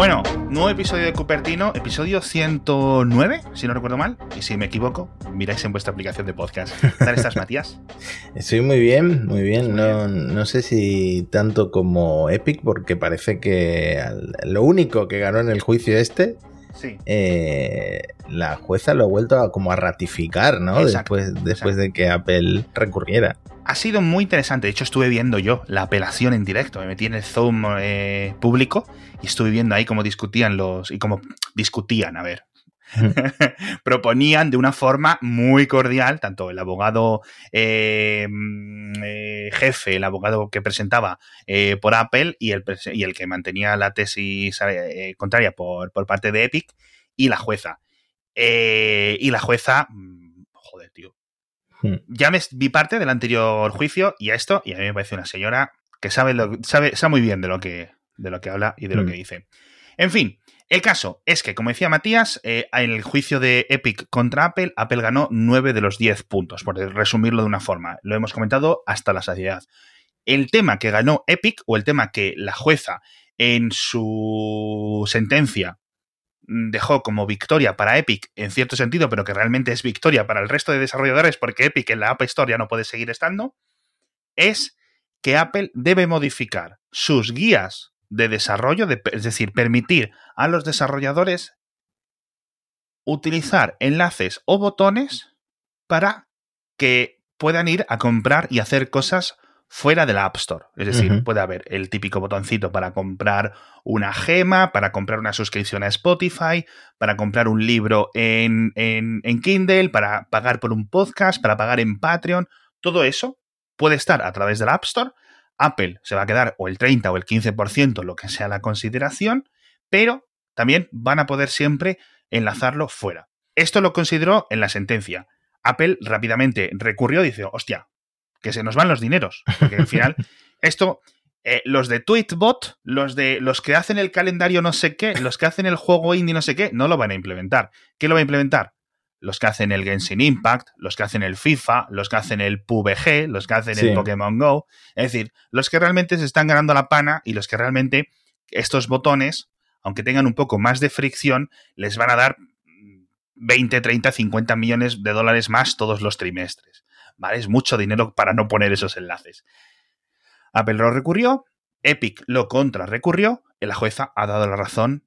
Bueno, nuevo episodio de Cupertino, episodio 109, si no recuerdo mal. Y si me equivoco, miráis en vuestra aplicación de podcast. ¿Qué tal estás, Matías? Estoy muy bien, muy bien. No, no sé si tanto como Epic, porque parece que lo único que ganó en el juicio este Sí. eh, la jueza lo ha vuelto a, como a ratificar, ¿no? Exacto, después después exacto. de que Apple recurriera. Ha sido muy interesante. De hecho, estuve viendo yo la apelación en directo. Me metí en el Zoom eh, público y estuve viendo ahí cómo discutían los. y cómo discutían, a ver. proponían de una forma muy cordial, tanto el abogado eh, mm, eh, jefe, el abogado que presentaba eh, por Apple y el, y el que mantenía la tesis contraria por, por parte de Epic y la jueza. Y la jueza, mm, Hmm. ya me vi parte del anterior juicio y a esto, y a mí me parece una señora que sabe, lo, sabe, sabe muy bien de lo que, de lo que habla y de lo Mm. que dice. En fin, el caso es que, como decía Matías, eh, en el juicio de Epic contra Apple, Apple ganó 9 de los 10 puntos, por resumirlo de una forma. Lo hemos comentado hasta la saciedad. El tema que ganó Epic, o el tema que la jueza en su sentencia dejó como victoria para Epic en cierto sentido, pero que realmente es victoria para el resto de desarrolladores porque Epic en la App Store ya no puede seguir estando, es que Apple debe modificar sus guías de desarrollo, de- es decir, permitir a los desarrolladores utilizar enlaces o botones para que puedan ir a comprar y hacer cosas fuera de la App Store. Es decir, puede haber el típico botoncito para comprar una gema, para comprar una suscripción a Spotify, para comprar un libro en, en- en Kindle, para pagar por un podcast, para pagar en Patreon. Todo eso puede estar a través de la App Store. Apple se va a quedar o el 30 o el 15%, lo que sea la consideración, pero también van a poder siempre enlazarlo fuera. Esto lo consideró en la sentencia. Apple rápidamente recurrió y dice, hostia, que se nos van los dineros. Porque al final, esto, eh, los de Tweetbot, los de los que hacen el calendario no sé qué, los que hacen el juego indie no sé qué, no lo van a implementar. ¿Qué lo va a implementar? Los que hacen el Genshin Impact, los que hacen el FIFA, los que hacen el PUBG, los que hacen Sí. el Pokémon Go. Es decir, los que realmente se están ganando la pana y los que realmente estos botones, aunque tengan un poco más de fricción, les van a dar 20, 30, 50 millones de dólares más todos los trimestres. ¿Vale? Es mucho dinero para no poner esos enlaces. Apple lo recurrió, Epic lo contra recurrió, y la jueza ha dado la razón.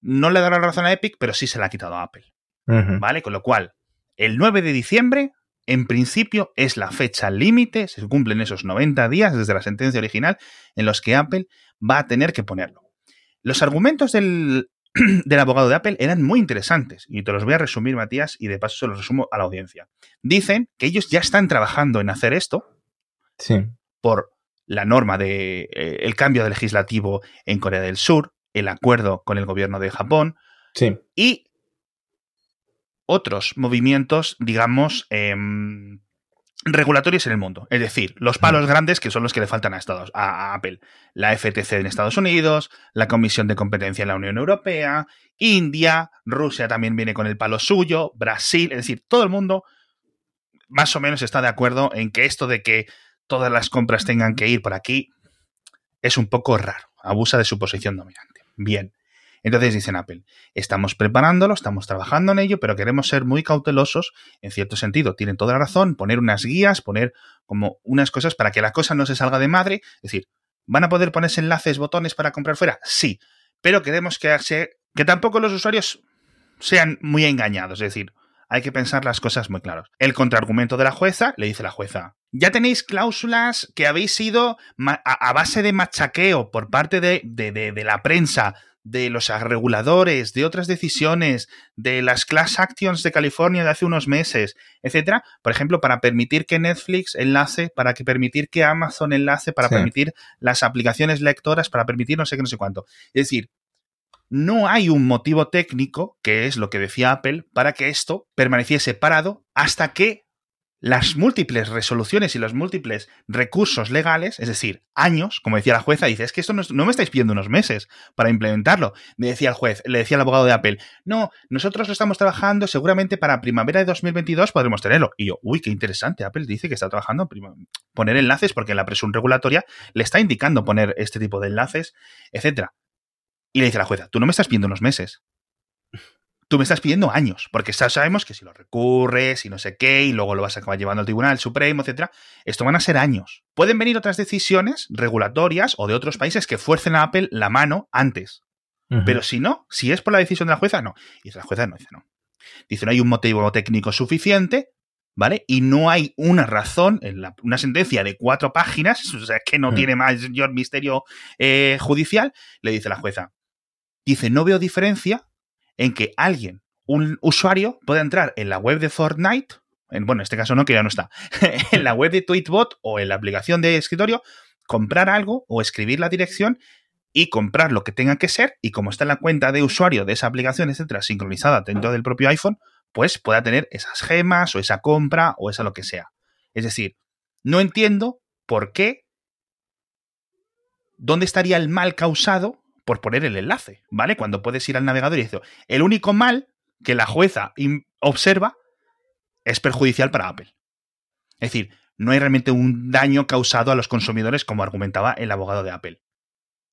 No le ha dado la razón a Epic, pero sí se la ha quitado a Apple. ¿Vale? Con lo cual, el 9 de diciembre, en principio, es la fecha límite, se cumplen esos 90 días desde la sentencia original, en los que Apple va a tener que ponerlo. Los argumentos del, del abogado de Apple eran muy interesantes, y te los voy a resumir, Matías, y de paso se los resumo a la audiencia. Dicen que ellos ya están trabajando en hacer esto Sí. por la norma de eh, el cambio de legislativo en Corea del Sur, el acuerdo con el gobierno de Japón, Sí. y otros movimientos, digamos, em, regulatorios en el mundo. Es decir, los palos grandes que son los que le faltan a, Estados, a, Apple. La FTC en Estados Unidos, la Comisión de Competencia en la Unión Europea, India, Rusia también viene con el palo suyo, Brasil, es decir, todo el mundo más o menos está de acuerdo en que esto de que todas las compras tengan que ir por aquí es un poco raro. Abusa de su posición dominante. Bien. Entonces dicen Apple, estamos preparándolo, estamos trabajando en ello, pero queremos ser muy cautelosos, en cierto sentido, tienen toda la razón, poner unas guías, poner como unas cosas para que la cosa no se salga de madre, es decir, ¿van a poder ponerse enlaces, botones para comprar fuera? Sí, pero queremos que, tampoco los usuarios sean muy engañados, es decir, hay que pensar las cosas muy claras. El contraargumento de la jueza, le dice la jueza, ya tenéis cláusulas que habéis sido a, base de machaqueo por parte de- de- de la prensa, de los reguladores, de otras decisiones, de las class actions de California de hace unos meses, etcétera. Por ejemplo, para permitir que Netflix enlace, para que permitir que Amazon enlace, para Sí. permitir las aplicaciones lectoras, para permitir no sé qué, no sé cuánto. Es decir, no hay un motivo técnico, que es lo que decía Apple, para que esto permaneciese parado hasta que las múltiples resoluciones y los múltiples recursos legales, es decir, años, como decía la jueza, dice, es que esto no, me estáis pidiendo unos meses para implementarlo. Me decía el juez, le decía el abogado de Apple, no, nosotros lo estamos trabajando, seguramente para primavera de 2022 podremos tenerlo. Y yo, uy, qué interesante, Apple dice que está trabajando poner enlaces porque la presión regulatoria le está indicando poner este tipo de enlaces, etcétera. Y le dice la jueza, tú no me estás pidiendo unos meses. Tú me estás pidiendo años, porque sabemos que si lo recurres y no sé qué, y luego lo vas a acabar llevando al Tribunal Supremo, etcétera, esto van a ser años. Pueden venir otras decisiones regulatorias o de otros países que fuercen a Apple la mano antes. Pero si no, si es por la decisión de la jueza, no. Y la jueza no dice no. Dice, no hay un motivo técnico suficiente, ¿vale? Y no hay una razón, en una sentencia de cuatro páginas, o sea, que no tiene mayor misterio eh, judicial, le dice la jueza. Dice, no veo diferencia en que alguien, un usuario, pueda entrar en la web de Fortnite, en, bueno, en este caso no, que ya no está, en la web de Tweetbot o en la aplicación de escritorio, comprar algo o escribir la dirección y comprar lo que tenga que ser y como está en la cuenta de usuario de esa aplicación, etcétera, sincronizada dentro del propio iPhone, pues pueda tener esas gemas o esa compra o esa lo que sea. Es decir, no entiendo por qué, dónde estaría el mal causado por poner el enlace, ¿vale? Cuando puedes ir al navegador y decir, el único mal que la jueza observa es perjudicial para Apple. Es decir, no hay realmente un daño causado a los consumidores como argumentaba el abogado de Apple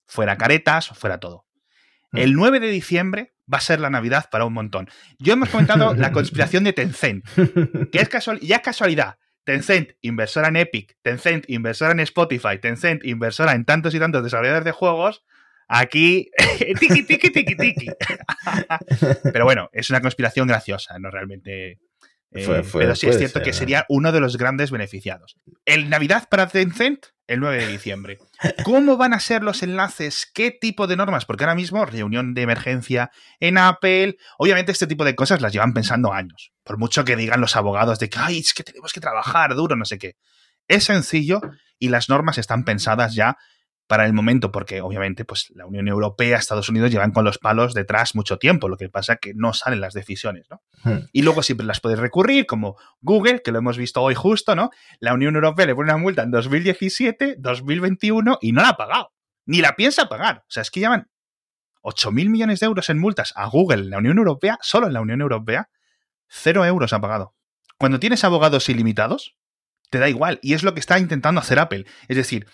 fuera caretas, fuera todo. Mm. El 9 de diciembre va a ser la Navidad para un montón. Yo hemos comentado la conspiración de Tencent, que es casual, ya es casualidad. Tencent, inversora en Epic, Tencent, inversora en Spotify, Tencent, inversora en tantos y tantos desarrolladores de juegos. Aquí, tiki, tiki, tiki, tiki. Pero bueno, es una conspiración graciosa, no realmente eh, pero sí es cierto que sería uno de los grandes beneficiados. El Navidad para Tencent, el 9 de diciembre. ¿Cómo van a ser los enlaces? ¿Qué tipo de normas? Porque ahora mismo, reunión de emergencia en Apple. Obviamente, este tipo de cosas las llevan pensando años. Por mucho que digan los abogados de que, ay, es que tenemos que trabajar duro, no sé qué. Es sencillo y las normas están pensadas ya para el momento, porque obviamente pues, la Unión Europea, Estados Unidos llevan con los palos detrás mucho tiempo, lo que pasa es que no salen las decisiones, ¿no? Hmm. Y luego siempre las puedes recurrir, como Google, que lo hemos visto hoy justo, ¿no? La Unión Europea le pone una multa en 2017, 2021 y no la ha pagado, ni la piensa pagar. O sea, es que llevan 8 mil millones de euros en multas a Google en la Unión Europea, solo en la Unión Europea, cero euros ha pagado. Cuando tienes abogados ilimitados, te da igual, y es lo que está intentando hacer Apple. Es decir,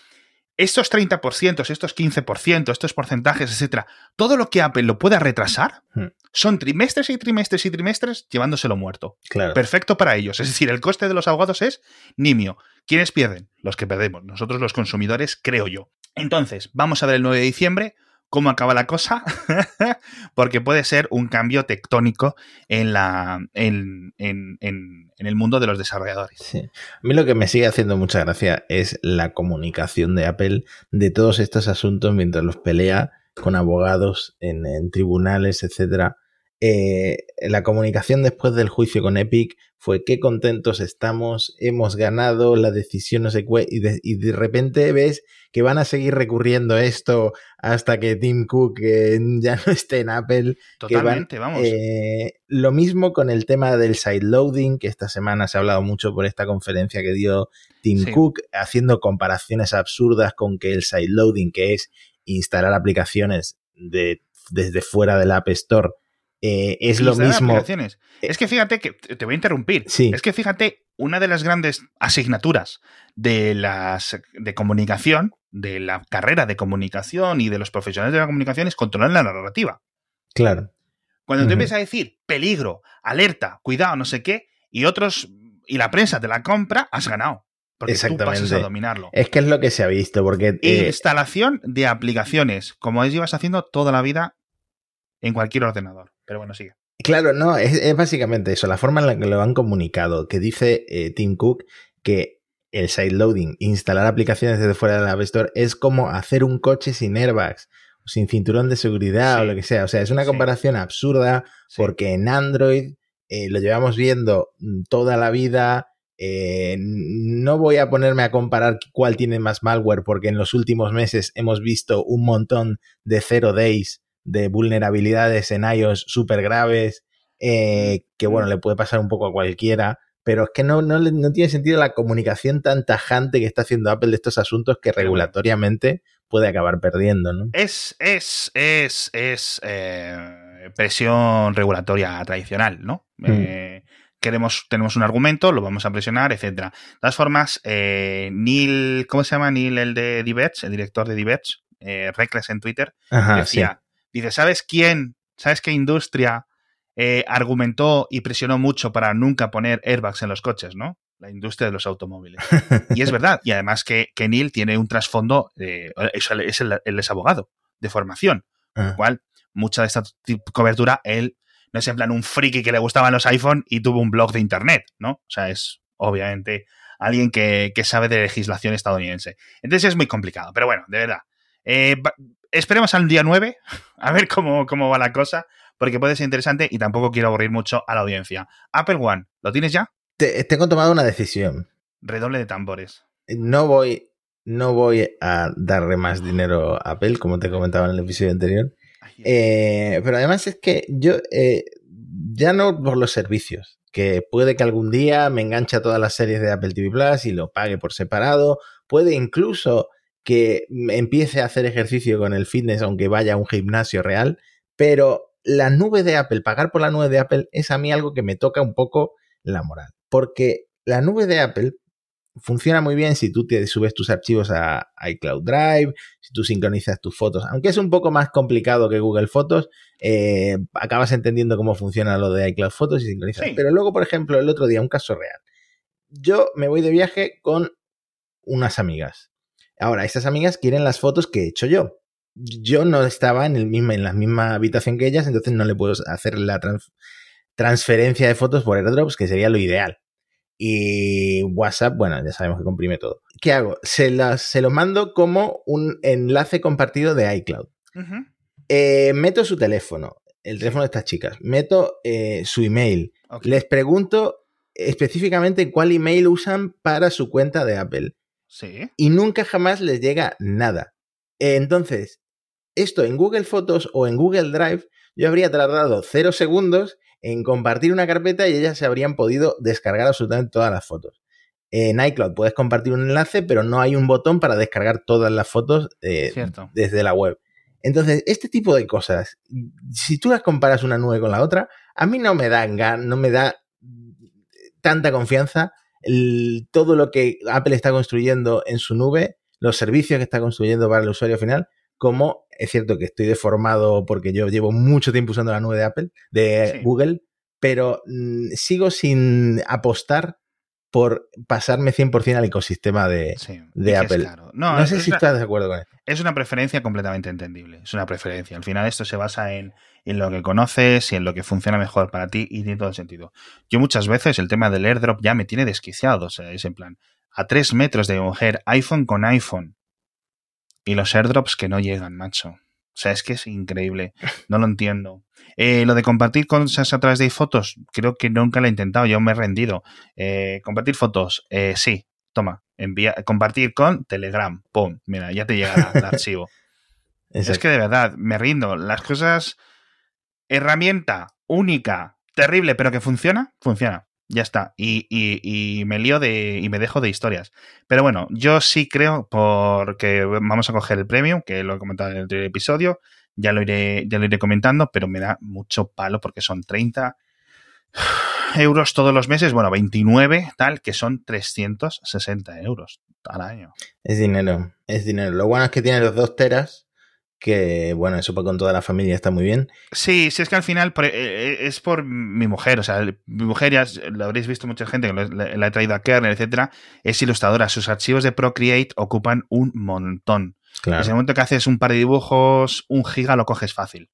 estos 30%, estos 15%, estos porcentajes, etcétera, todo lo que Apple lo pueda retrasar, hmm. son trimestres y trimestres y trimestres llevándoselo muerto. Perfecto para ellos. Es decir, el coste de los abogados es nimio. ¿Quiénes pierden? Los que perdemos. Nosotros los consumidores, creo yo. Entonces, vamos a ver el 9 de diciembre cómo acaba la cosa, porque puede ser un cambio tectónico en, la, en, en, en, el mundo de los desarrolladores. A mí lo que me sigue haciendo mucha gracia es la comunicación de Apple de todos estos asuntos mientras los pelea con abogados en, tribunales, etcétera. Eh, la comunicación después del juicio con Epic fue qué contentos estamos, hemos ganado, la decisión no sé qué, y de, y de repente ves que van a seguir recurriendo esto hasta que Tim Cook eh, ya no esté en Apple. Totalmente, vamos. Eh, lo mismo con el tema del sideloading, que esta semana se ha hablado mucho por esta conferencia que dio Tim Cook, haciendo comparaciones absurdas con que el sideloading, que es instalar aplicaciones de, desde fuera del App Store, eh, es lo mismo. Eh, es que fíjate que te voy a interrumpir. Es que fíjate, una de las grandes asignaturas de las de comunicación, de la carrera de comunicación y de los profesionales de la comunicación es controlar la narrativa. Claro. Cuando te empiezas a decir peligro, alerta, cuidado, no sé qué, y otros y la prensa te la compra, has ganado. Porque Exactamente. tú pasas a dominarlo. Es que es lo que se ha visto, porque... Eh, Instalación de aplicaciones, como es llevas haciendo toda la vida en cualquier ordenador. Pero bueno, sigue. Claro, no, es, básicamente eso, la forma en la que lo han comunicado, que dice eh, Tim Cook que el sideloading, instalar aplicaciones desde fuera de la App Store, es como hacer un coche sin airbags, sin cinturón de seguridad o lo que sea. O sea, es una comparación absurda porque en Android eh, lo llevamos viendo mm, toda la vida. Eh, no voy a ponerme a comparar cuál tiene más malware porque en los últimos meses hemos visto un montón de zero days de vulnerabilidades en iOS súper graves, eh, que bueno, le puede pasar un poco a cualquiera, pero es que no, no, no, tiene sentido la comunicación tan tajante que está haciendo Apple de estos asuntos que regulatoriamente puede acabar perdiendo, ¿no? Es, es, es, es eh, presión regulatoria tradicional, ¿no? Mm. Eh, queremos, tenemos un argumento, lo vamos a presionar, etcétera. De todas formas, Neil, ¿cómo se llama Neil, el de Diverge, el director de Diverge? Reckless en Twitter, decía, Dice, ¿sabes quién? ¿Sabes qué industria eh, argumentó y presionó mucho para nunca poner airbags en los coches, ¿no? La industria de los automóviles. Y es verdad. Y además que, que Neil tiene un trasfondo, eh, es, el, él es abogado de formación, con lo Ah. cual mucha de esta cobertura, él no es en plan un friki que le gustaban los iPhone y tuvo un blog de internet, ¿no? O sea, es obviamente alguien que, que sabe de legislación estadounidense. Entonces es muy complicado, pero bueno, de verdad. Eh, esperemos al día 9 a ver cómo, cómo va la cosa, porque puede ser interesante y tampoco quiero aburrir mucho a la audiencia. Apple One, ¿lo tienes ya? Te- tengo tomado una decisión. Redoble de tambores. No voy, no voy a darle más dinero a Apple, como te comentaba en el episodio anterior. Eh, pero además es que yo, eh, ya no por los servicios, que puede que algún día me enganche a todas las series de Apple TV Plus y lo pague por separado, puede incluso que empiece a hacer ejercicio con el fitness aunque vaya a un gimnasio real, pero la nube de Apple, pagar por la nube de Apple es a mí algo que me toca un poco la moral, porque la nube de Apple funciona muy bien si tú te subes tus archivos a iCloud Drive, si tú sincronizas tus fotos, aunque es un poco más complicado que Google Fotos, eh, acabas entendiendo cómo funciona lo de iCloud Fotos y sincronizas. Sí. Pero luego, por ejemplo, el otro día, un caso real. Yo me voy de viaje con unas amigas. Ahora, estas amigas quieren las fotos que he hecho yo. Yo no estaba en, el en la misma habitación que ellas, entonces no le puedo hacer la trans- transferencia de fotos por AirDrops, que sería lo ideal. Y WhatsApp, bueno, ya sabemos que comprime todo. ¿Qué hago? Se, las, se lo mando como un enlace compartido de iCloud. Eh, meto su teléfono, el teléfono de estas chicas, meto eh, su email, les pregunto específicamente cuál email usan para su cuenta de Apple Sí. y nunca jamás les llega nada. Entonces, esto en Google Fotos o en Google Drive, yo habría tardado cero segundos en compartir una carpeta y ellas se habrían podido descargar absolutamente todas las fotos. En iCloud puedes compartir un enlace, pero no hay un botón para descargar todas las fotos eh, desde la web. Entonces, este tipo de cosas, si tú las comparas una nube con la otra, a mí no me gan- no me da tanta confianza el- todo lo que Apple está construyendo en su nube, los servicios que está construyendo para el usuario final, como es cierto que estoy deformado porque yo llevo mucho tiempo usando la nube de Apple, de Sí. Google, pero mm, sigo sin apostar por pasarme 100% al ecosistema de, Sí. Apple. No, sé si una- estás de acuerdo con esto. Es una preferencia completamente entendible. Es una preferencia. Al final esto se basa en, en lo que conoces y en lo que funciona mejor para ti y tiene todo el sentido. Yo muchas veces el tema del airdrop ya me tiene desquiciado. O sea, es en plan, a tres metros de mujer, iPhone con iPhone. Y los airdrops que no llegan, macho. O sea, es que es increíble. No lo entiendo. Eh, lo de compartir cosas a través de fotos, creo que nunca lo he intentado. Yo me he rendido. Eh, compartir fotos, eh, sí. Toma, envía, compartir con Telegram. Pum, mira, ya te llega el archivo. Es que de verdad, me rindo. Las cosas. Herramienta única, terrible, pero que funciona, funciona. Ya está. Y, y- me lío de. y me dejo de historias. Pero bueno, yo sí creo, porque vamos a coger el premium, que lo he comentado en el anterior episodio. Ya lo iré, ya lo iré comentando, pero me da mucho palo porque son 30 euros todos los meses. Bueno, 29, tal, que son 360 euros al año. Es dinero, es dinero. Lo bueno es que tiene los dos teras, que bueno, eso para con toda la familia está muy bien. Sí, sí, es que al final eh, es por mi mujer, o sea, el- mi mujer ya lo habréis visto mucha gente que la, la he traído a Kernel, etcétera, es ilustradora. Sus archivos de Procreate ocupan un montón. En el Claro. momento que haces un par de dibujos, un giga lo coges fácil.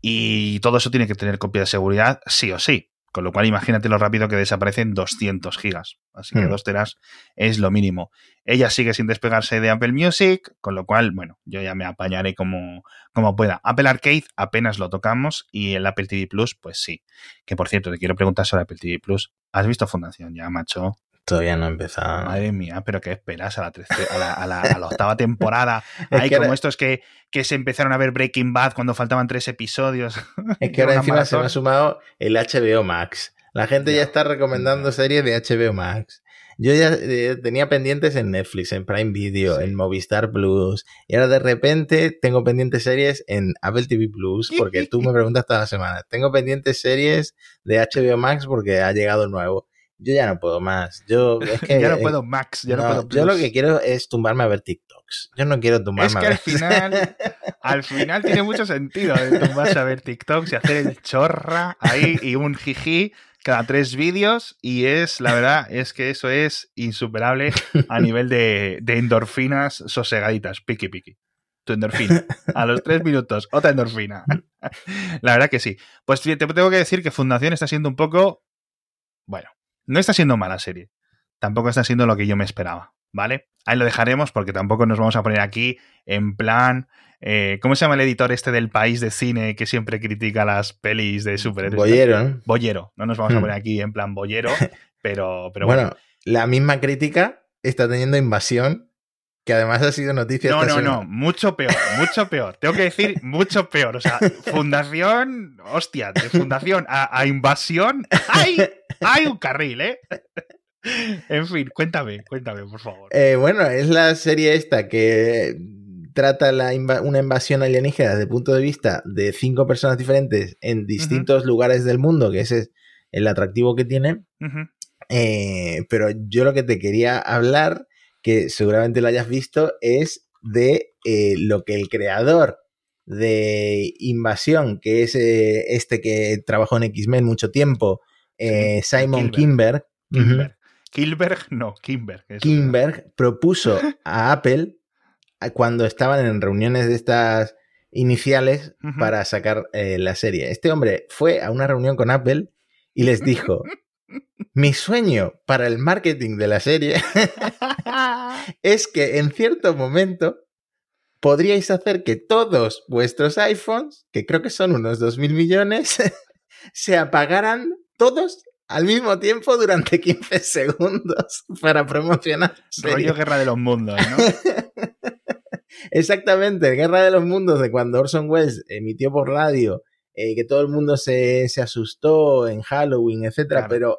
Y todo eso tiene que tener copia de seguridad, sí o sí. Con lo cual, imagínate lo rápido que desaparecen 200 gigas. Así que Hmm. 2 teras es lo mínimo. Ella sigue sin despegarse de Apple Music, con lo cual, bueno, yo ya me apañaré como, como pueda. Apple Arcade apenas lo tocamos y el Apple TV Plus, pues sí. Que por cierto, te quiero preguntar sobre Apple TV Plus. ¿Has visto Fundación ya, macho? Todavía no he empezado. Madre mía, pero ¿qué esperas a la, trece- a la, a la- a la octava temporada? Hay como estos que, que se empezaron a ver Breaking Bad cuando faltaban tres episodios. Es que ahora encima se me ha sumado el HBO Max. La gente ya, Ya. está recomendando series de HBO Max. Yo ya eh, tenía pendientes en Netflix, en Prime Video, Sí. en Movistar Plus. Y ahora de repente tengo pendientes series en Apple TV Plus, porque tú me preguntas toda la semana. Tengo pendientes series de HBO Max porque ha llegado nuevo. Yo ya no puedo más. Yo, es que, ya no puedo Max, ya no, puedo Yo lo que quiero es tumbarme a ver TikToks. Yo no quiero tumbarme es que a ver. al final, al final tiene mucho sentido de tumbarse a ver TikToks y hacer el chorra ahí y un jiji cada tres vídeos y es, la verdad, es que eso es insuperable a nivel de, de endorfinas sosegaditas, piqui piqui. Tu endorfina. A los tres minutos, otra endorfina. La verdad que sí. Pues te tengo que decir que Fundación está siendo un poco, bueno, no está siendo mala serie. Tampoco está siendo lo que yo me esperaba, ¿vale? Ahí lo dejaremos porque tampoco nos vamos a poner aquí en plan. Eh, ¿Cómo se llama el editor este del país de cine que siempre critica las pelis de superhéroes? Bollero, ¿no? Bollero. No nos vamos a poner aquí en plan bollero, pero, pero bueno, la misma crítica está teniendo invasión que además ha sido noticia. No, no, semana. no, mucho peor, mucho peor. Tengo que decir mucho peor. O sea, fundación, hostia, de fundación a, a invasión, hay, hay un carril, ¿eh? En fin, cuéntame, cuéntame, por favor. Eh, bueno, es la serie esta que trata la una invasión alienígena desde el punto de vista de cinco personas diferentes en distintos lugares del mundo, que ese es el atractivo que tiene. Eh, pero yo lo que te quería hablar, que seguramente lo hayas visto, es de eh, lo que el creador de Invasión, que es eh, este que trabajó en X-Men mucho tiempo, eh, Sí, Simon. Kimberg, Kimberg. Kilberg, no, Kimberg. Kimberg propuso a Apple cuando estaban en reuniones de estas iniciales para sacar eh, la serie. Este hombre fue a una reunión con Apple y les dijo, mi sueño para el marketing de la serie es que en cierto momento podríais hacer que todos vuestros iPhones, que creo que son unos 2.000 millones, se apagaran todos al mismo tiempo durante 15 segundos para promocionar. Rollo Guerra de los Mundos, ¿no? Exactamente, Guerra de los Mundos de cuando Orson Welles emitió por radio, eh, que todo el mundo se, se asustó en Halloween, etcétera, Claro. pero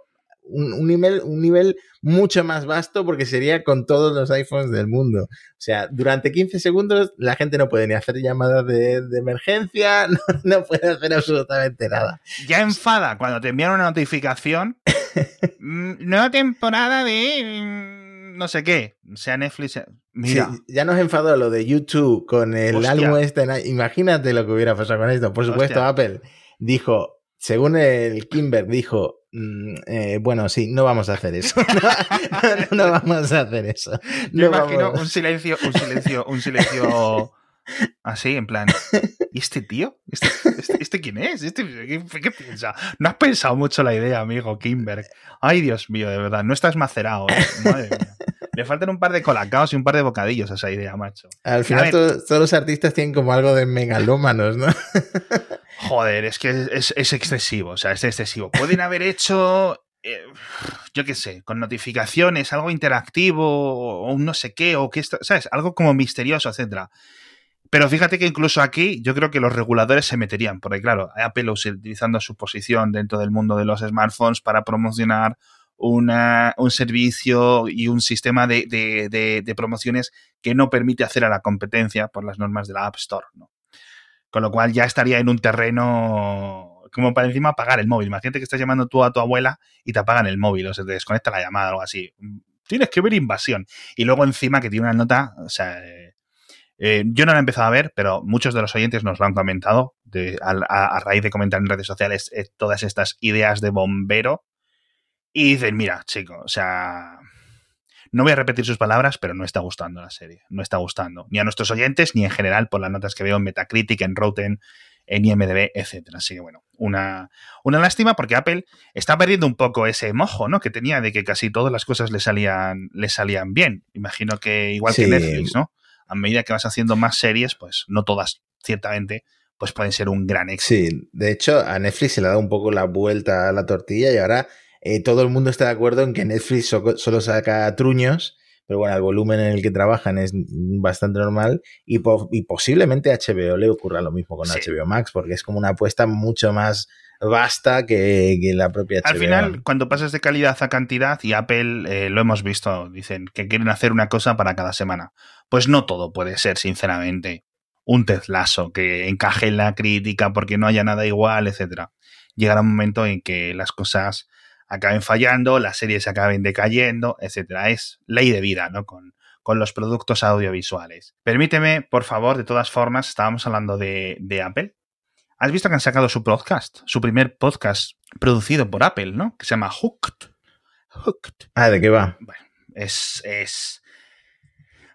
un, un nivel, un nivel mucho más vasto porque sería con todos los iPhones del mundo. O sea, durante 15 segundos la gente no puede ni hacer llamadas de, de emergencia, no, no puede hacer absolutamente nada. Ya enfada cuando te envían una notificación. mm, Nueva temporada de no sé qué. Sea Netflix. sea- Mira. Sí, ya nos enfadó lo de YouTube con el Hostia. álbum este. Imagínate lo que hubiera pasado con esto. Por supuesto, Hostia. Apple dijo, según el Kimber, dijo, mm, eh, bueno, sí, no vamos a hacer eso. no, vamos a hacer eso. Yo No imagino un silencio, un silencio, un silencio así, en plan. ¿Y este tío? ¿Este, este, este quién es? ¿Este, qué, qué piensa? No has pensado mucho la idea, amigo Kimberg. Ay, Dios mío, de verdad. No estás macerado. ¿eh? Madre mía. Le faltan un par de colacaos y un par de bocadillos a esa idea, macho. Al final todos, todos los artistas tienen como algo de megalómanos, ¿no? Joder, es que es, es excesivo, o sea, es excesivo. Pueden haber hecho, eh, yo qué sé, con notificaciones, algo interactivo, o un no sé qué, o que esto, ¿sabes? Algo como misterioso, etcétera. Pero fíjate que incluso aquí yo creo que los reguladores se meterían, porque claro, Apple utilizando su posición dentro del mundo de los smartphones para promocionar una, un servicio y un sistema de, de, promociones que no permite hacer a la competencia por las normas de la App Store, ¿no? Con lo cual ya estaría en un terreno como para encima apagar el móvil. Imagínate que estás llamando tú a tu abuela y te apagan el móvil o se te desconecta la llamada o algo así. Tienes que ver invasión. Y luego encima que tiene una nota, o sea, eh, eh, yo no la he empezado a ver, pero muchos de los oyentes nos lo han comentado a, raíz de comentar en redes sociales eh, todas estas ideas de bombero. Y dicen, mira, chico, o sea, no voy a repetir sus palabras, pero no está gustando la serie. No está gustando. Ni a nuestros oyentes, ni en general por las notas que veo en Metacritic, en Rotten, en IMDB, etcétera. Así que bueno, una, una lástima porque Apple está perdiendo un poco ese mojo, ¿no? Que tenía de que casi todas las cosas le salían, le salían bien. Imagino que igual sí. que Netflix, ¿no? A medida que vas haciendo más series, pues no todas, ciertamente, pues pueden ser un gran éxito. Sí, de hecho, a Netflix se le ha dado un poco la vuelta a la tortilla y ahora eh, todo el mundo está de acuerdo en que Netflix so solo saca truños, pero bueno, el volumen en el que trabajan es bastante normal y, po y posiblemente a HBO le ocurra lo mismo con sí. HBO Max, porque es como una apuesta mucho más vasta que, que, la propia HBO. Al final, cuando pasas de calidad a cantidad, y Apple eh, lo hemos visto, dicen que quieren hacer una cosa para cada semana. Pues no todo puede ser, sinceramente, un tezlazo que encaje en la crítica porque no haya nada igual, etcétera. Llegará un momento en que las cosas acaben fallando, las series acaben decayendo, etcétera. Es ley de vida, ¿no? Con, con los productos audiovisuales. Permíteme, por favor, de todas formas, estábamos hablando de, de Apple. ¿Has visto que han sacado su podcast? Su primer podcast producido por Apple, ¿no? Que se llama Hooked. Hooked. Ah, ¿de qué va? Bueno, es, es...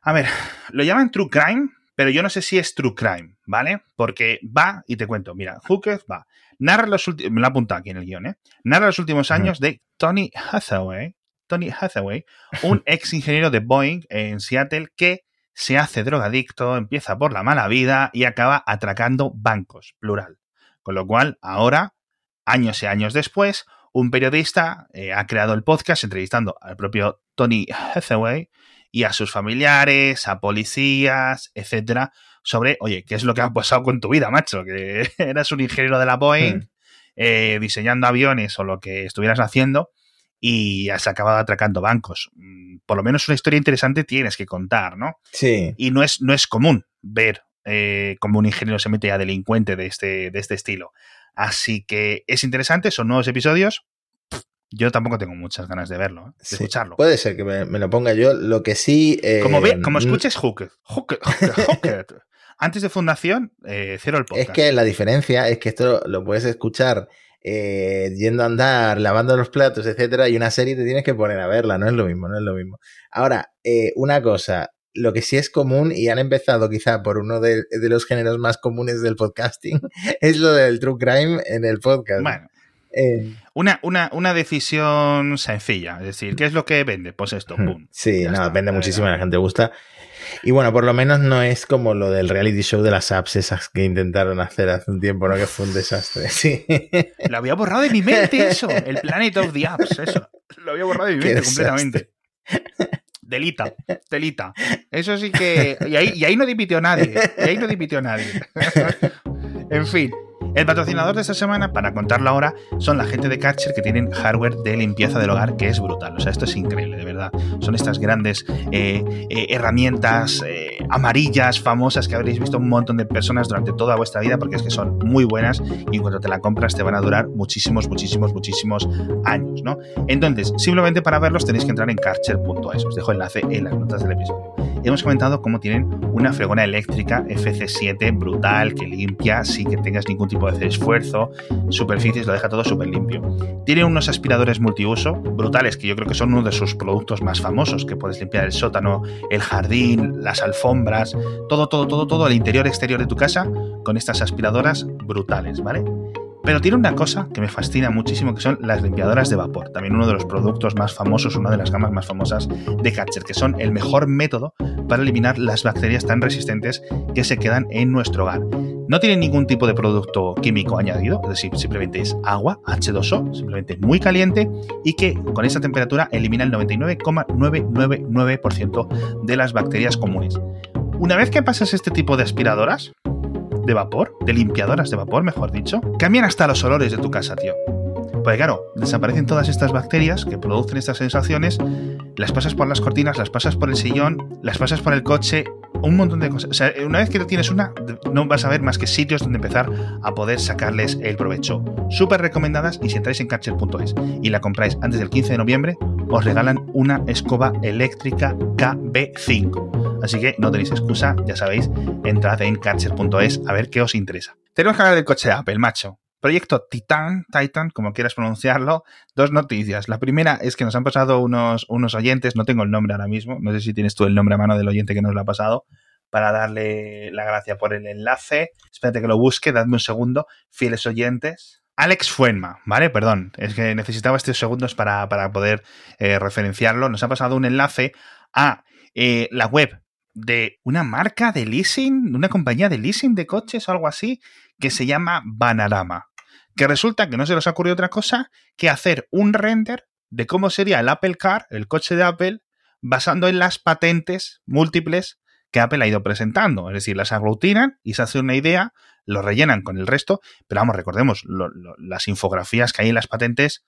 A ver, lo llaman True Crime, pero yo no sé si es True Crime, ¿vale? Porque va, y te cuento, mira, Hooked va. Narra los últimos, me lo apunta aquí en el guion, ¿eh? Narra los últimos años de Tony Hathaway, Tony Hathaway, un ex ingeniero de Boeing en Seattle que se hace drogadicto, empieza por la mala vida y acaba atracando bancos, plural. Con lo cual, ahora, años y años después, un periodista eh, ha creado el podcast entrevistando al propio Tony Hathaway y a sus familiares, a policías, etcétera, sobre, oye, ¿qué es lo que ha pasado con tu vida, macho? Que eras un ingeniero de la Boeing, eh, diseñando aviones o lo que estuvieras haciendo y has acabado atracando bancos. Mm, por lo menos una historia interesante tienes que contar, ¿no? Sí. Y no es, no es común ver eh, cómo un ingeniero se mete a delincuente de este, de este estilo. Así que es interesante, son nuevos episodios. Yo tampoco tengo muchas ganas de verlo, ¿eh? de escucharlo. Puede ser que me, lo ponga yo. Lo que sí. como, ve, como mm, escuches Hooked, Hooked, Hooked, antes de Fundación, eh, cero el podcast. Es que la diferencia es que esto lo puedes escuchar eh, yendo a andar, lavando los platos, etcétera, y una serie te tienes que poner a verla, no es lo mismo, no es lo mismo. Ahora, eh, una cosa, lo que sí es común, y han empezado quizá por uno de, los géneros más comunes del podcasting, es lo del true crime en el podcast. Bueno. Eh, una, una, una, decisión sencilla, es decir, ¿qué es lo que vende? Pues esto, pum. Sí, no, vende muchísimo, la gente gusta. Y bueno, por lo menos no es como lo del reality show de las apps esas que intentaron hacer hace un tiempo, ¿no? Que fue un desastre. Sí. Lo había borrado de mi mente eso. El Planet of the Apps, eso. Lo había borrado de mi mente completamente. Delita, delita. Eso sí que. Y ahí, y ahí no dimitió nadie. Y ahí no dimitió nadie. en fin. El patrocinador de esta semana, para contarlo ahora, son la gente de Catcher que tienen hardware de limpieza del hogar que es brutal. O sea, esto es increíble, de verdad. Son estas grandes eh, eh, herramientas eh, amarillas, famosas, que habréis visto un montón de personas durante toda vuestra vida, porque es que son muy buenas y cuando te la compras te van a durar muchísimos, muchísimos, muchísimos años, ¿no? Entonces, simplemente para verlos tenéis que entrar en Karcher.es. Os dejo el enlace en las notas del episodio. Hemos comentado cómo tienen una fregona eléctrica FC7 brutal que limpia sin que tengas ningún tipo de esfuerzo, superficies, lo deja todo súper limpio. Tiene unos aspiradores multiuso brutales, que yo creo que son uno de sus productos más famosos, que puedes limpiar el sótano, el jardín, las alfombras, todo, todo, todo, todo, el interior, exterior de tu casa, con estas aspiradoras brutales, ¿vale? Pero tiene una cosa que me fascina muchísimo, que son las limpiadoras de vapor. También uno de los productos más famosos, una de las gamas más famosas de Catcher, que son el mejor método para eliminar las bacterias tan resistentes que se quedan en nuestro hogar. No tiene ningún tipo de producto químico añadido, es decir, simplemente es agua, H2O, simplemente muy caliente y que con esa temperatura elimina el 99,999% de las bacterias comunes. Una vez que pasas este tipo de aspiradoras, de vapor, de limpiadoras de vapor, mejor dicho, cambian hasta los olores de tu casa, tío. Porque claro, desaparecen todas estas bacterias que producen estas sensaciones, las pasas por las cortinas, las pasas por el sillón, las pasas por el coche, un montón de cosas. O sea, una vez que tienes una, no vas a ver más que sitios donde empezar a poder sacarles el provecho. Súper recomendadas y si entráis en catcher.es y la compráis antes del 15 de noviembre, os regalan una escoba eléctrica KB5. Así que no tenéis excusa, ya sabéis, entrad en catcher.es a ver qué os interesa. Tenemos que hablar del coche de Apple, macho. Proyecto Titan, Titan, como quieras pronunciarlo, dos noticias. La primera es que nos han pasado unos, unos oyentes, no tengo el nombre ahora mismo, no sé si tienes tú el nombre a mano del oyente que nos lo ha pasado, para darle la gracia por el enlace. Espérate que lo busque, dadme un segundo. Fieles oyentes. Alex Fuenma, ¿vale? Perdón, es que necesitaba estos segundos para, poder eh, referenciarlo. Nos ha pasado un enlace a eh, la web de una marca de leasing, una compañía de leasing de coches o algo así, que se llama Banarama que resulta que no se les ha ocurrido otra cosa que hacer un render de cómo sería el Apple Car, el coche de Apple, basando en las patentes múltiples que Apple ha ido presentando. Es decir, las aglutinan y se hace una idea, lo rellenan con el resto, pero vamos, recordemos, las infografías que hay en las patentes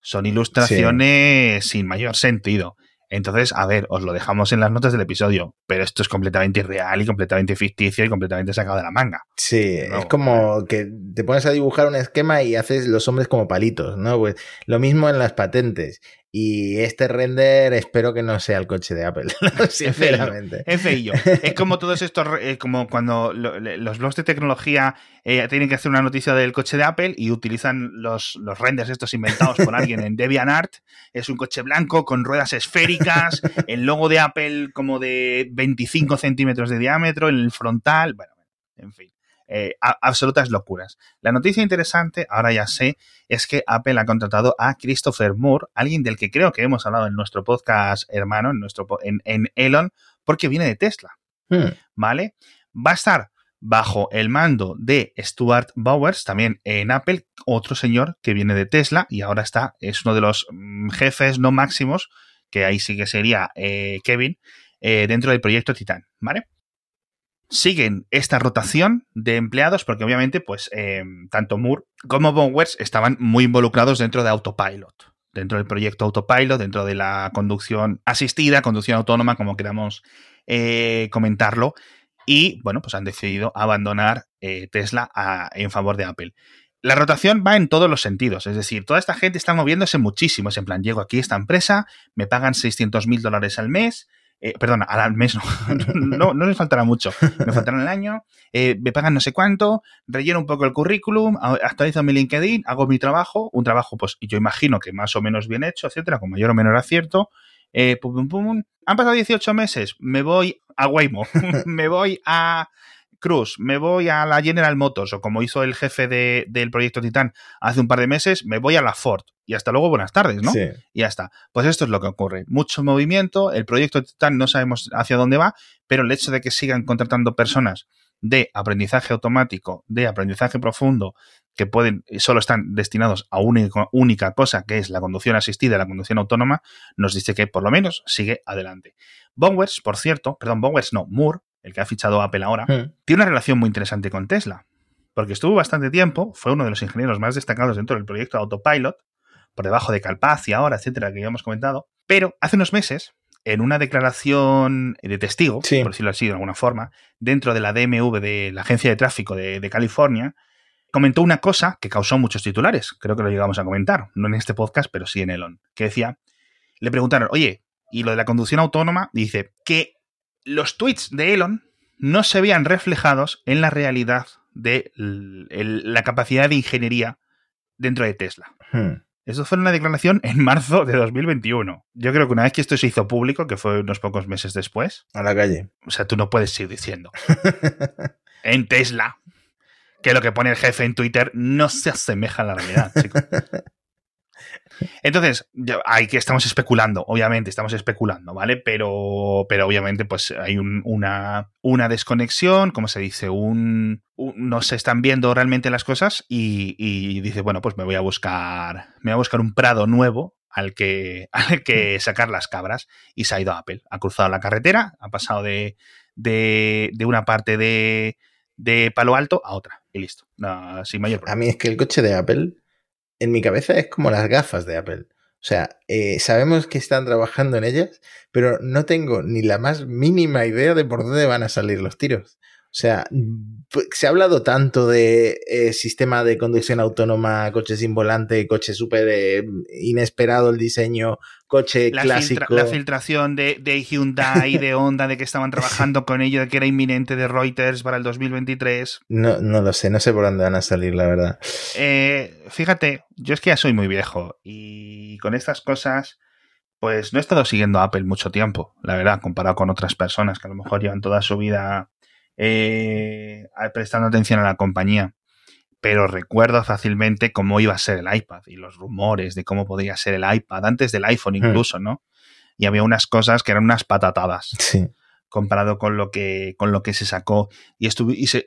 son ilustraciones sin mayor sentido. Entonces, a ver, os lo dejamos en las notas del episodio, pero esto es completamente irreal y completamente ficticio y completamente sacado de la manga. Sí, es como que te pones a dibujar un esquema y haces los hombres como palitos, ¿no? Pues lo mismo en las patentes. Y este render espero que no sea el coche de Apple, sinceramente. Es feillo. Es como todos estos, eh, como cuando los blogs de tecnología eh, tienen que hacer una noticia del coche de Apple y utilizan los, los renders estos inventados por alguien en DeviantArt. Es un coche blanco con ruedas esféricas, el logo de Apple como de 25 centímetros de diámetro en el frontal. Bueno, en fin. Eh, absolutas locuras. La noticia interesante, ahora ya sé, es que Apple ha contratado a Christopher Moore, alguien del que creo que hemos hablado en nuestro podcast hermano, en, nuestro, en, Elon, porque viene de Tesla. Hmm. ¿Vale? Va a estar bajo el mando de Stuart Bowers, también en Apple, otro señor que viene de Tesla y ahora está, es uno de los mm, jefes no máximos, que ahí sí que sería eh, Kevin, eh, dentro del proyecto Titan, ¿vale? siguen esta rotación de empleados porque obviamente pues eh, tanto Moore como Bowers estaban muy involucrados dentro de Autopilot, dentro del proyecto Autopilot, dentro de la conducción asistida, conducción autónoma, como queramos eh, comentarlo. Y bueno, pues han decidido abandonar eh, Tesla en favor de Apple. La rotación va en todos los sentidos, es decir, toda esta gente está moviéndose muchísimo. Es en plan, llego aquí a esta empresa, me pagan 600 mil dólares al mes, eh, al mes no, no, les faltará mucho, me faltará el año, eh, me pagan no sé cuánto, relleno un poco el currículum, actualizo mi LinkedIn, hago mi trabajo, un trabajo pues yo imagino que más o menos bien hecho, etcétera, con mayor o menor acierto, eh, pum, pum, han pasado 18 meses, me voy a Waymo, me voy a Cruz, me voy a la General Motors o como hizo el jefe del proyecto Titan hace un par de meses, me voy a la Ford. Y hasta luego, buenas tardes, ¿no? Sí. Y ya está. Pues esto es lo que ocurre. Mucho movimiento, el proyecto Titan no sabemos hacia dónde va, pero el hecho de que sigan contratando personas de aprendizaje automático, de aprendizaje profundo, que pueden, solo están destinados a una única cosa, que es la conducción asistida, la conducción autónoma, nos dice que por lo menos sigue adelante. Bowers, por cierto, perdón, Bowers no, Moore, el que ha fichado Apple ahora, hmm. tiene una relación muy interesante con Tesla. Porque estuvo bastante tiempo, fue uno de los ingenieros más destacados dentro del proyecto Autopilot, por debajo de Calpaz y ahora, etcétera, que ya hemos comentado. Pero hace unos meses, en una declaración de testigo, por decirlo así de alguna forma, dentro de la DMV de la Agencia de Tráfico de, de, California, comentó una cosa que causó muchos titulares. Creo que lo llegamos a comentar, no en este podcast, pero sí en Elon, que decía, le preguntaron, oye, y lo de la conducción autónoma, dice que los tweets de Elon no se veían reflejados en la realidad de la capacidad de ingeniería dentro de Tesla. Hmm. Eso fue una declaración en marzo de 2021. Yo creo que una vez que esto se hizo público, que fue unos pocos meses después. A la calle. O sea, tú no puedes seguir diciendo. en Tesla. Que lo que pone el jefe en Twitter no se asemeja a la realidad, chicos. Entonces, hay que estamos especulando, obviamente, estamos especulando, ¿vale? Pero, pero obviamente, pues hay una, una desconexión, como se dice, un, no se están viendo realmente las cosas y, dice, bueno, pues me voy a buscar, me voy a buscar un prado nuevo al que, al que mm. sacar las cabras y se ha ido a Apple. Ha cruzado la carretera, ha pasado de, de, de una parte de, de Palo Alto a otra y listo. sin mayor problema. A mí es que el coche de Apple en mi cabeza es como las gafas de Apple. O sea, eh, sabemos que están trabajando en ellas, pero no tengo ni la más mínima idea de por dónde van a salir los tiros. O sea, se ha hablado tanto de eh, sistema de conducción autónoma, coche sin volante, coche súper eh, inesperado el diseño, coche clásico. la filtración de, de Hyundai, de Honda, de que estaban trabajando con ello, de que era inminente de Reuters para el 2023. No, no lo sé, no sé por dónde van a salir, la verdad. Eh, fíjate, yo es que ya soy muy viejo y con estas cosas pues no he estado siguiendo a Apple mucho tiempo, la verdad, comparado con otras personas que a lo mejor llevan toda su vida eh, prestando atención a la compañía. Pero recuerdo fácilmente cómo iba a ser el iPad y los rumores de cómo podría ser el iPad, antes del iPhone hmm. incluso, ¿no? Y había unas cosas que eran unas patatadas. Comparado con lo que, con lo que se sacó. Y,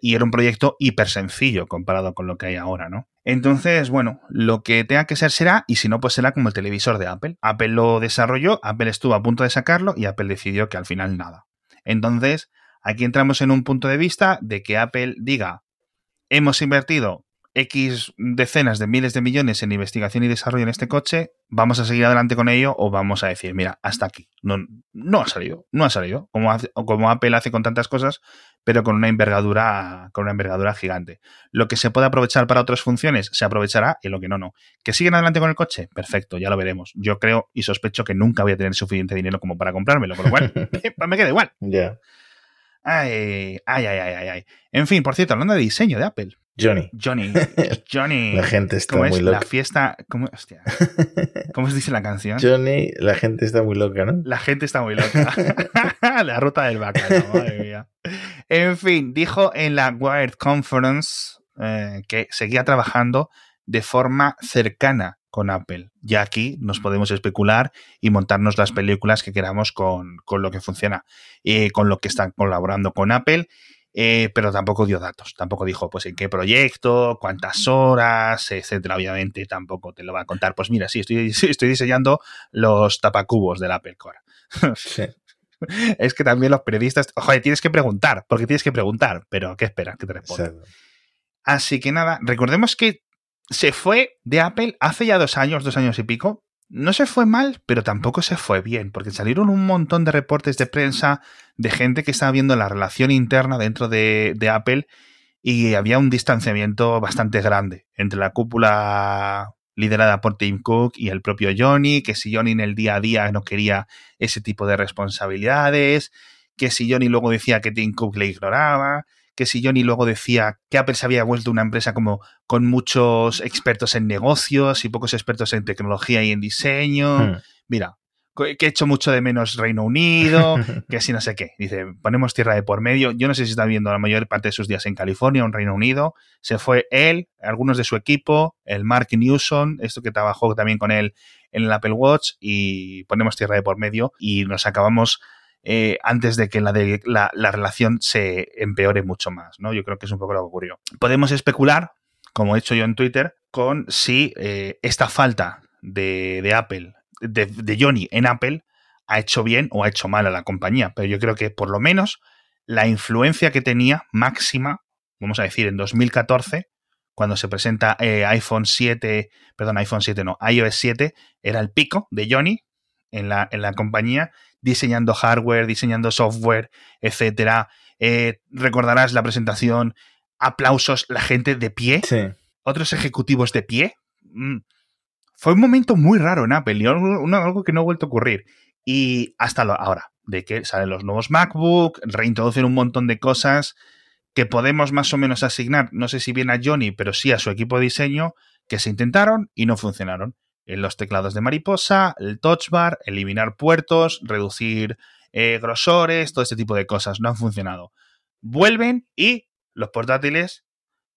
y, era un proyecto hiper sencillo comparado con lo que hay ahora, ¿no? Entonces, bueno, lo que tenga que ser será, y si no, pues será como el televisor de Apple. Apple lo desarrolló, Apple estuvo a punto de sacarlo y Apple decidió que al final nada. Entonces, Aquí entramos en un punto de vista de que Apple diga, hemos invertido X decenas de miles de millones en investigación y desarrollo en este coche, vamos a seguir adelante con ello o vamos a decir, mira, hasta aquí. No, no ha salido, no ha salido, como, como Apple hace con tantas cosas, pero con una envergadura, con una envergadura gigante. Lo que se puede aprovechar para otras funciones, se aprovechará y lo que no, no. ¿Que siguen adelante con el coche? Perfecto, ya lo veremos. Yo creo y sospecho que nunca voy a tener suficiente dinero como para comprármelo, con lo cual me queda igual. Ya. Ay, ay, ay, ay, ay. En fin, por cierto, hablando de diseño de Apple. Johnny. Johnny. Johnny. La gente está ¿Cómo muy es? loca. La fiesta. ¿Cómo, hostia. ¿Cómo se dice la canción? Johnny, la gente está muy loca, ¿no? La gente está muy loca. la ruta del bacalao, madre mía. En fin, dijo en la Wired Conference eh, que seguía trabajando de forma cercana con Apple. Ya aquí nos podemos especular y montarnos las películas que queramos con, con lo que funciona, y con lo que están colaborando con Apple. Eh, pero tampoco dio datos, tampoco dijo pues en qué proyecto, cuántas horas, etcétera. Obviamente tampoco te lo va a contar. Pues mira, sí, estoy, estoy diseñando los tapacubos del Apple Core. Sí. es que también los periodistas, joder, tienes que preguntar, porque tienes que preguntar, pero ¿qué esperas que te responda? Exacto. Así que nada, recordemos que se fue de Apple hace ya dos años, dos años y pico. No se fue mal, pero tampoco se fue bien, porque salieron un montón de reportes de prensa de gente que estaba viendo la relación interna dentro de, de Apple y había un distanciamiento bastante grande entre la cúpula liderada por Tim Cook y el propio Johnny, que si Johnny en el día a día no quería ese tipo de responsabilidades, que si Johnny luego decía que Tim Cook le ignoraba, que si Johnny luego decía que Apple se había vuelto una empresa como con muchos expertos en negocios y pocos expertos en tecnología y en diseño. Hmm. Mira, que he hecho mucho de menos Reino Unido, que si no sé qué. Dice, ponemos tierra de por medio. Yo no sé si está viendo la mayor parte de sus días en California o en Reino Unido. Se fue él, algunos de su equipo, el Mark Newson, esto que trabajó también con él en el Apple Watch, y ponemos tierra de por medio y nos acabamos eh, antes de que la, de, la, la, relación se empeore mucho más, ¿no? Yo creo que es un poco lo que ocurrió. Podemos especular, como he hecho yo en Twitter, con si eh, esta falta de, Apple, de, Johnny en Apple, ha hecho bien o ha hecho mal a la compañía. Pero yo creo que por lo menos la influencia que tenía máxima, vamos a decir, en 2014, cuando se presenta eh, iPhone 7, perdón, iPhone 7 no, iOS 7, era el pico de Johnny en la compañía diseñando hardware, diseñando software, etcétera. Eh, recordarás la presentación, aplausos, la gente de pie, sí. otros ejecutivos de pie. Mm. Fue un momento muy raro en Apple y algo, algo que no ha vuelto a ocurrir. Y hasta lo, ahora, de que salen los nuevos MacBook, reintroducen un montón de cosas que podemos más o menos asignar, no sé si bien a Johnny, pero sí a su equipo de diseño, que se intentaron y no funcionaron en los teclados de mariposa, el touch bar, eliminar puertos, reducir eh, grosores, todo este tipo de cosas no han funcionado. Vuelven y los portátiles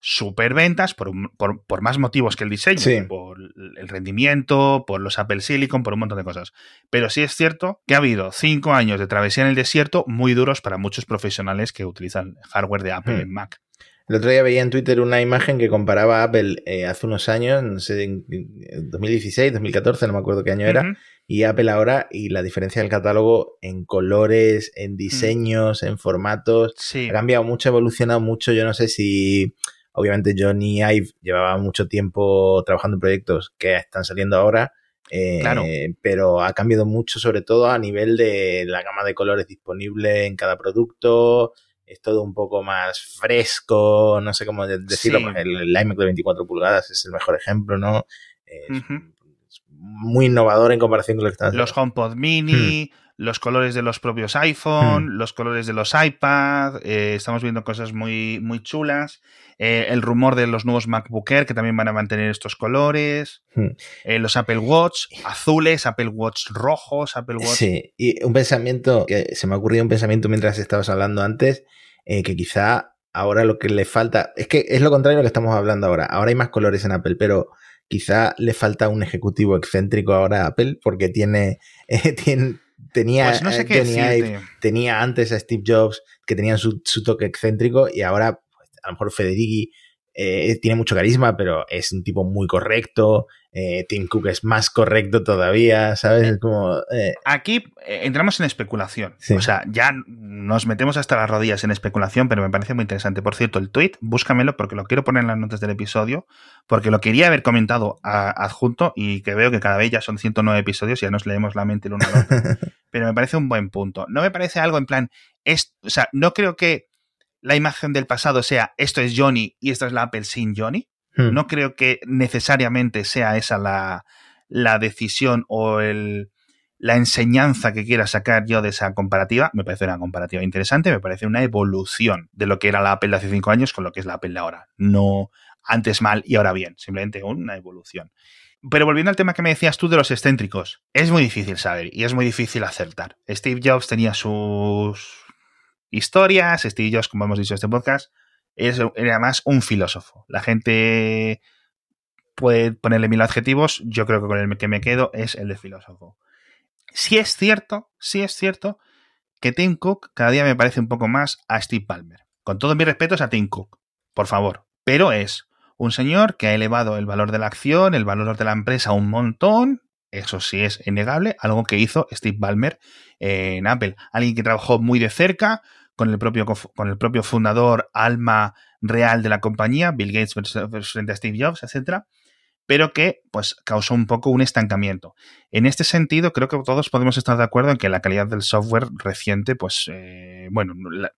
superventas por, por, por más motivos que el diseño, Sí. por el rendimiento, por los Apple Silicon, por un montón de cosas. Pero sí es cierto que ha habido cinco años de travesía en el desierto muy duros para muchos profesionales que utilizan hardware de Apple Hmm. en Mac. El otro día veía en Twitter una imagen que comparaba a Apple eh, hace unos años, no sé, en 2016, 2014, no me acuerdo qué año era, y Apple ahora, y la diferencia del catálogo en colores, en diseños, en formatos, Sí. ha cambiado mucho, ha evolucionado mucho. Yo no sé si, obviamente, Johnny Ive llevaba mucho tiempo trabajando en proyectos que están saliendo ahora, eh, Claro. pero ha cambiado mucho, sobre todo a nivel de la gama de colores disponible en cada producto. Es todo un poco más fresco, no sé cómo de- decirlo. Sí. El, el iMac de 24 pulgadas es el mejor ejemplo, ¿no? Es Ujú. muy innovador en comparación con lo que están Los HomePod Mini, los colores de los propios iPhone, los colores de los iPad, eh, estamos viendo cosas muy, muy chulas. Eh, el rumor de los nuevos MacBook Air que también van a mantener estos colores. Hmm. Eh, los Apple Watch azules, Apple Watch rojos, Apple Watch. Sí, y un pensamiento que se me ha ocurrido un pensamiento mientras estabas hablando antes, eh, que quizá ahora lo que le falta, es que es lo contrario a lo que estamos hablando ahora. Ahora hay más colores en Apple, pero quizá le falta un ejecutivo excéntrico ahora a Apple porque tiene, eh, tiene tenía, Pues no sé eh, qué tenía antes a Steve Jobs que tenían su, su toque excéntrico y ahora pues, a lo mejor Federighi eh, tiene mucho carisma, pero es un tipo muy correcto. Eh, Tim Cook es más correcto todavía, ¿sabes? Como, eh, Aquí entramos en especulación. O sea, ya nos metemos hasta las rodillas en especulación, pero me parece muy interesante. Por cierto, el tweet, búscamelo porque lo quiero poner en las notas del episodio, porque lo quería haber comentado adjunto y que veo que cada vez ya son 109 episodios y ya nos leemos la mente el uno al otro. pero me parece un buen punto. No me parece algo en plan, es, o sea, no creo que la imagen del pasado sea esto es Johnny y esta es la Apple sin Johnny. Hmm. No creo que necesariamente sea esa la, la decisión o el, la enseñanza que quiera sacar yo de esa comparativa. Me parece una comparativa interesante, me parece una evolución de lo que era la Apple de hace cinco años con lo que es la Apple de ahora. No antes mal y ahora bien, simplemente una evolución. Pero volviendo al tema que me decías tú de los excéntricos, es muy difícil saber y es muy difícil acertar. Steve Jobs tenía sus historias. Jobs, como hemos dicho en este podcast, era más un filósofo. La gente puede ponerle mil adjetivos, yo creo que con el que me quedo es el de filósofo. Si es cierto, sí es cierto que Tim Cook cada día me parece un poco más a Steve Palmer. Con todos mis respetos a Tim Cook, por favor. Pero es un señor que ha elevado el valor de la acción, el valor de la empresa un montón. Eso sí es innegable, algo que hizo Steve Ballmer en Apple. Alguien que trabajó muy de cerca con el propio, con el propio fundador, alma real de la compañía, Bill Gates frente a Steve Jobs, etc. Pero que pues, causó un poco un estancamiento. En este sentido, creo que todos podemos estar de acuerdo en que la calidad del software reciente, pues, eh, bueno, la,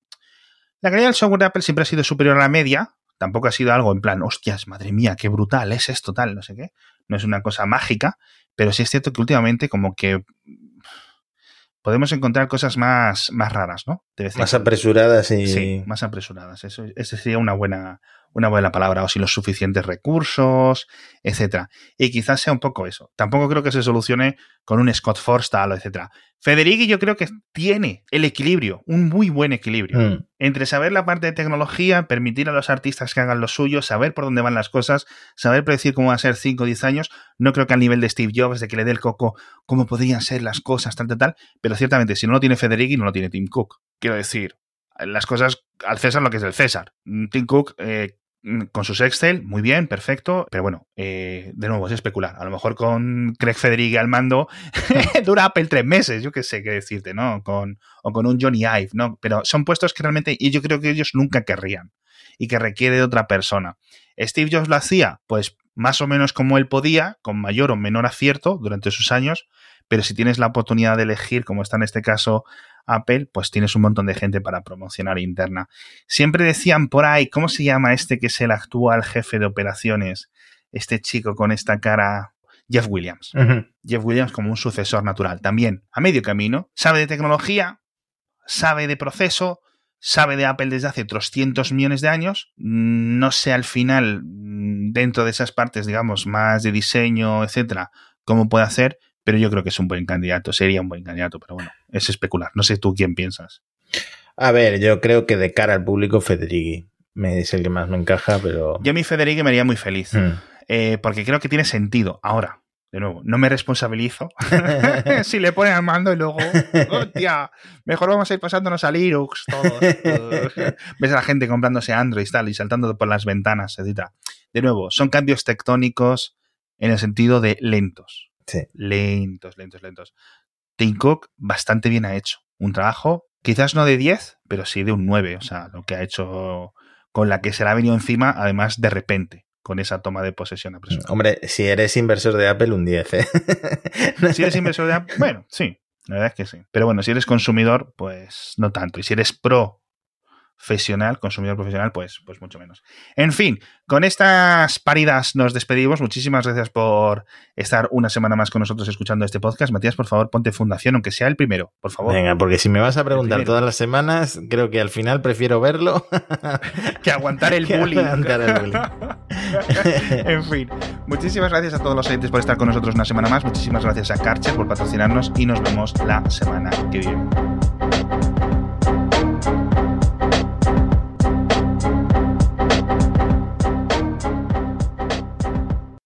calidad del software de Apple siempre ha sido superior a la media, tampoco ha sido algo en plan, hostias, madre mía, qué brutal es esto, tal, no sé qué. No es una cosa mágica, pero sí es cierto que últimamente como que podemos encontrar cosas más, más raras, ¿no? Más apresuradas y... Sí, más apresuradas. Eso, esa sería una buena, una buena palabra, o sin los suficientes recursos, etcétera. Y quizás sea un poco eso. Tampoco creo que se solucione con un Scott Forstall, etcétera. Federighi yo creo que tiene el equilibrio, un muy buen equilibrio, mm. entre saber la parte de tecnología, permitir a los artistas que hagan lo suyo, saber por dónde van las cosas, saber predecir cómo va a ser 5 o 10 años, no creo que al nivel de Steve Jobs, de que le dé el coco cómo podrían ser las cosas, tal, tal, tal, pero ciertamente si no lo tiene Federighi, no lo tiene Tim Cook. Quiero decir, las cosas al César lo que es el César. Tim Cook eh, Mm, con sus Excel, muy bien, perfecto, pero bueno, eh, de nuevo, es especular. A lo mejor con Craig Federighi al mando dura Apple tres meses, yo qué sé qué decirte, ¿no? Con, o con un Johnny Ive, ¿no? Pero son puestos que realmente, y yo creo que ellos nunca querrían y que requiere de otra persona. Steve Jobs lo hacía, pues más o menos como él podía, con mayor o menor acierto durante sus años, pero si tienes la oportunidad de elegir, como está en este caso Apple, pues tienes un montón de gente para promocionar interna. Siempre decían por ahí, ¿cómo se llama este que es el actual jefe de operaciones? Este chico con esta cara Jeff Williams. Jeff Williams como un sucesor natural. También a medio camino. Sabe de tecnología, sabe de proceso, sabe de Apple desde hace 300 millones de años. No sé al final, dentro de esas partes, digamos, más de diseño, etcétera, cómo puede hacer, pero yo creo que es un buen candidato, sería un buen candidato, pero bueno, es especular. No sé tú quién piensas. A ver, yo creo que de cara al público, Federighi me es el que más me encaja, pero. Yo a mí Federighi me haría muy feliz, hmm. eh, porque creo que tiene sentido. Ahora, de nuevo, no me responsabilizo si le ponen al mando y luego, hostia, mejor vamos a ir pasándonos a Linux todos. Ves a la gente comprándose Android y tal y saltando por las ventanas, etc. De nuevo, son cambios tectónicos en el sentido de lentos. Lentos, lentos, lentos. Tim Cook bastante bien ha hecho. Un trabajo, quizás no de 10, pero sí de un 9. O sea, lo que ha hecho con la que se le ha venido encima, además de repente, con esa toma de posesión Hombre, si eres inversor de Apple, un 10, ¿eh? si eres inversor de Apple, bueno, sí, la verdad es que sí. Pero bueno, si eres consumidor, pues no tanto. Y si eres pro profesional, consumidor profesional, pues, pues mucho menos. En fin, con estas paridas nos despedimos. Muchísimas gracias por estar una semana más con nosotros escuchando este podcast. Matías, por favor, ponte fundación, aunque sea el primero, por favor. Venga, porque si me vas a preguntar todas las semanas, creo que al final prefiero verlo que aguantar el bullying. en fin, muchísimas gracias a todos los oyentes por estar con nosotros una semana más. Muchísimas gracias a Karcher por patrocinarnos y nos vemos la semana que viene.